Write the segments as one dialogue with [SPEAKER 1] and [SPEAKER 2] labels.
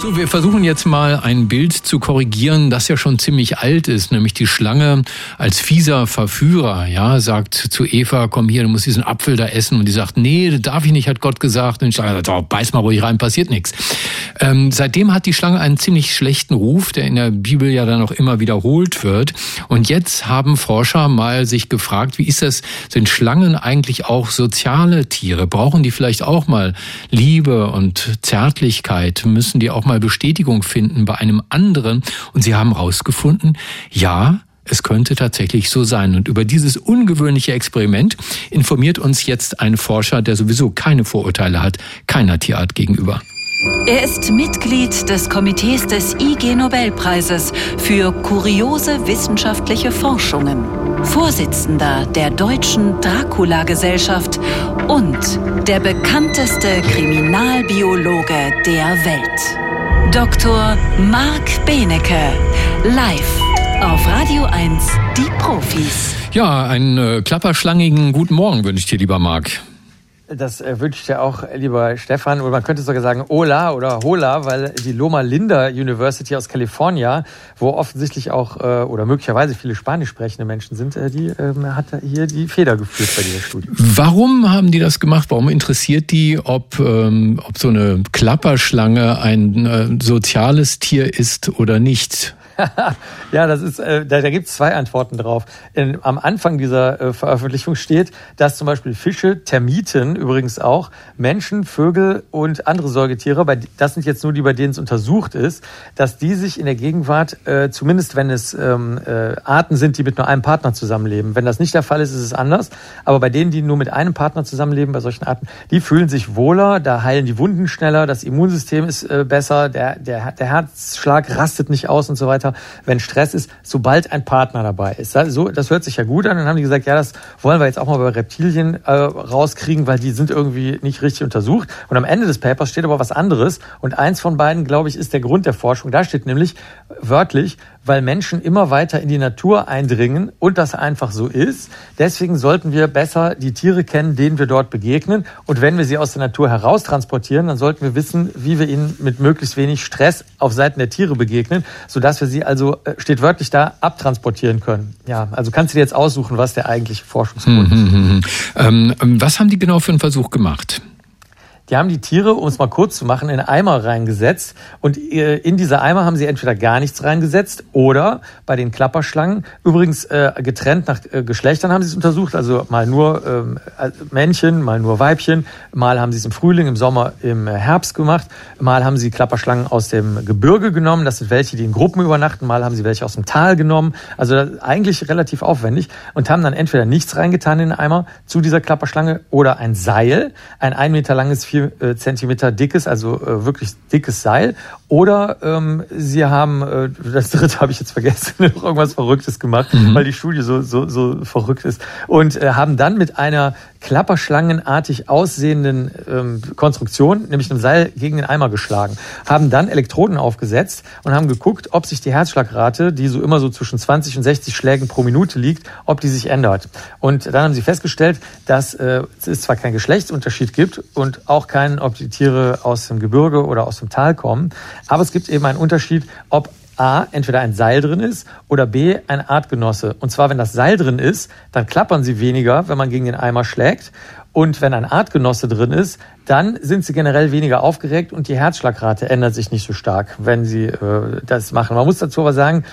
[SPEAKER 1] So, wir versuchen jetzt mal ein Bild zu korrigieren, das ja schon ziemlich alt ist, nämlich die Schlange als fieser Verführer, ja, sagt zu Eva, komm hier, du musst diesen Apfel da essen. Und die sagt, nee, darf ich nicht, hat Gott gesagt. Und ich sage, oh, beiß mal ruhig rein, passiert nichts. Ähm, seitdem hat die Schlange einen ziemlich schlechten Ruf, der in der Bibel ja dann auch immer wiederholt wird. Und jetzt haben Forscher mal sich gefragt, wie ist das, sind Schlangen eigentlich auch soziale Tiere? Brauchen die vielleicht auch mal Liebe und Zärtlichkeit? Müssen die auch mal Bestätigung finden bei einem anderen. Und sie haben herausgefunden, ja, es könnte tatsächlich so sein. Und über dieses ungewöhnliche Experiment informiert uns jetzt ein Forscher, der sowieso keine Vorurteile hat, keiner Tierart gegenüber.
[SPEAKER 2] Er ist Mitglied des Komitees des IG Nobelpreises für kuriose wissenschaftliche Forschungen, Vorsitzender der Deutschen Dracula-Gesellschaft und der bekannteste Kriminalbiologe der Welt. Dr. Marc Benecke, live auf Radio 1, die Profis.
[SPEAKER 1] Ja, einen äh, klapperschlangigen guten Morgen wünsche ich dir, lieber Marc.
[SPEAKER 3] Das äh, ich dir auch, lieber Stefan. Oder man könnte sogar sagen Ola oder Hola, weil die Loma Linda University aus Kalifornien, wo offensichtlich auch äh, oder möglicherweise viele spanisch sprechende Menschen sind, äh, die ähm, hat hier die Feder geführt bei dieser Studie.
[SPEAKER 1] Warum haben die das gemacht? Warum interessiert die, ob, ähm, ob so eine Klapperschlange ein soziales Tier ist oder nicht?
[SPEAKER 3] ja, das ist, äh, da, da gibt es zwei Antworten drauf. In, am Anfang dieser äh, Veröffentlichung steht, dass zum Beispiel Fische, Termiten übrigens auch, Menschen, Vögel und andere Säugetiere, bei, das sind jetzt nur die, bei denen es untersucht ist, dass die sich in der Gegenwart, äh, zumindest wenn es ähm, äh, Arten sind, die mit nur einem Partner zusammenleben. Wenn das nicht der Fall ist, ist es anders. Aber bei denen, die nur mit einem Partner zusammenleben, bei solchen Arten, die fühlen sich wohler, da heilen die Wunden schneller, das Immunsystem ist äh, besser, der, der, der Herzschlag rastet nicht aus und so weiter weiter, wenn Stress ist, sobald ein Partner dabei ist. So, das hört sich ja gut an. Dann haben die gesagt, ja, das wollen wir jetzt auch mal bei Reptilien äh, rauskriegen, weil die sind irgendwie nicht richtig untersucht. Und am Ende des Papers steht aber was anderes. Und eins von beiden, glaube ich, ist der Grund der Forschung. Da steht nämlich wörtlich, weil Menschen immer weiter in die Natur eindringen und das einfach so ist. Deswegen sollten wir besser die Tiere kennen, denen wir dort begegnen. Und wenn wir sie aus der Natur heraus transportieren, dann sollten wir wissen, wie wir ihnen mit möglichst wenig Stress auf Seiten der Tiere begegnen, sodass wir sie also, äh, steht wörtlich da, abtransportieren können. Ja, also kannst du dir jetzt aussuchen, was der eigentliche Forschungsgrund ist. Mhm,
[SPEAKER 1] ähm, was haben die genau für einen Versuch gemacht?
[SPEAKER 3] Die haben die Tiere, um es mal kurz zu machen, in Eimer reingesetzt. Und äh, in diese Eimer haben sie entweder gar nichts reingesetzt oder bei den Klapperschlangen, übrigens äh, getrennt nach äh, Geschlechtern haben sie es untersucht, also mal nur ähm, Männchen, mal nur Weibchen, mal haben sie es im Frühling, im Sommer, im Herbst gemacht, mal haben sie Klapperschlangen aus dem Gebirge genommen, das sind welche, die in Gruppen übernachten, mal haben sie welche aus dem Tal genommen, also eigentlich relativ aufwendig und haben dann entweder nichts reingetan in den Eimer zu dieser Klapperschlange oder ein Seil, ein ein Meter langes, vier äh, Zentimeter dickes, also äh, wirklich dickes Seil. Oder ähm, sie haben, äh, das dritte habe ich jetzt vergessen, irgendwas Verrücktes gemacht, mhm. weil die Studie so, so, so verrückt ist. Und äh, haben dann mit einer klapperschlangenartig aussehenden ähm, Konstruktion, nämlich einem Seil gegen den Eimer geschlagen, haben dann Elektroden aufgesetzt und haben geguckt, ob sich die Herzschlagrate, die so immer so zwischen 20 und 60 Schlägen pro Minute liegt, ob die sich ändert. Und dann haben sie festgestellt, dass äh, es zwar keinen Geschlechtsunterschied gibt und auch keinen, ob die Tiere aus dem Gebirge oder aus dem Tal kommen, aber es gibt eben einen Unterschied, ob A, entweder ein Seil drin ist oder B, ein Artgenosse. Und zwar, wenn das Seil drin ist, dann klappern sie weniger, wenn man gegen den Eimer schlägt. Und wenn ein Artgenosse drin ist, dann sind sie generell weniger aufgeregt und die Herzschlagrate ändert sich nicht so stark, wenn sie äh, das machen. Man muss dazu aber sagen,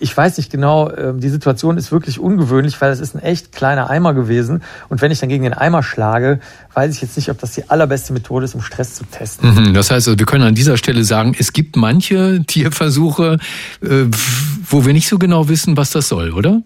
[SPEAKER 3] ich weiß nicht genau, äh, die Situation ist wirklich ungewöhnlich, weil es ist ein echt kleiner Eimer gewesen. Und wenn ich dann gegen den Eimer schlage, weiß ich jetzt nicht, ob das die allerbeste Methode ist, um Stress zu testen.
[SPEAKER 1] Mhm, das heißt, also, wir können an dieser Stelle sagen, es gibt manche Tierversuche, äh, wo wir nicht so genau wissen, was das soll, oder?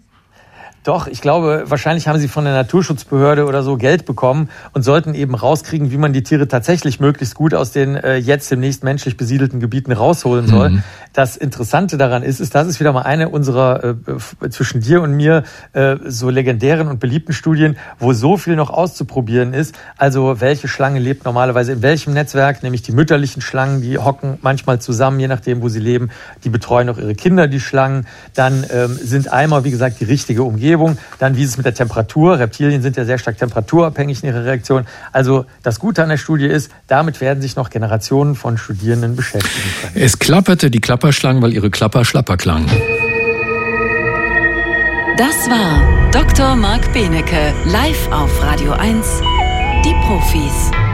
[SPEAKER 3] Doch, ich glaube, wahrscheinlich haben sie von der Naturschutzbehörde oder so Geld bekommen und sollten eben rauskriegen, wie man die Tiere tatsächlich möglichst gut aus den äh, jetzt demnächst menschlich besiedelten Gebieten rausholen soll. Mhm. Das Interessante daran ist, ist, das ist wieder mal eine unserer äh, zwischen dir und mir äh, so legendären und beliebten Studien, wo so viel noch auszuprobieren ist. Also welche Schlange lebt normalerweise in welchem Netzwerk, nämlich die mütterlichen Schlangen, die hocken manchmal zusammen, je nachdem, wo sie leben. Die betreuen auch ihre Kinder, die Schlangen. Dann ähm, sind Eimer, wie gesagt, die richtige Umgebung. Umgebung. Dann wie ist es mit der Temperatur? Reptilien sind ja sehr stark temperaturabhängig in ihrer Reaktion. Also das Gute an der Studie ist, damit werden sich noch Generationen von Studierenden beschäftigen können.
[SPEAKER 1] Es klapperte die Klapperschlangen, weil ihre Klapper schlapper klangen.
[SPEAKER 2] Das war Dr. Marc Benecke live auf Radio 1. Die Profis.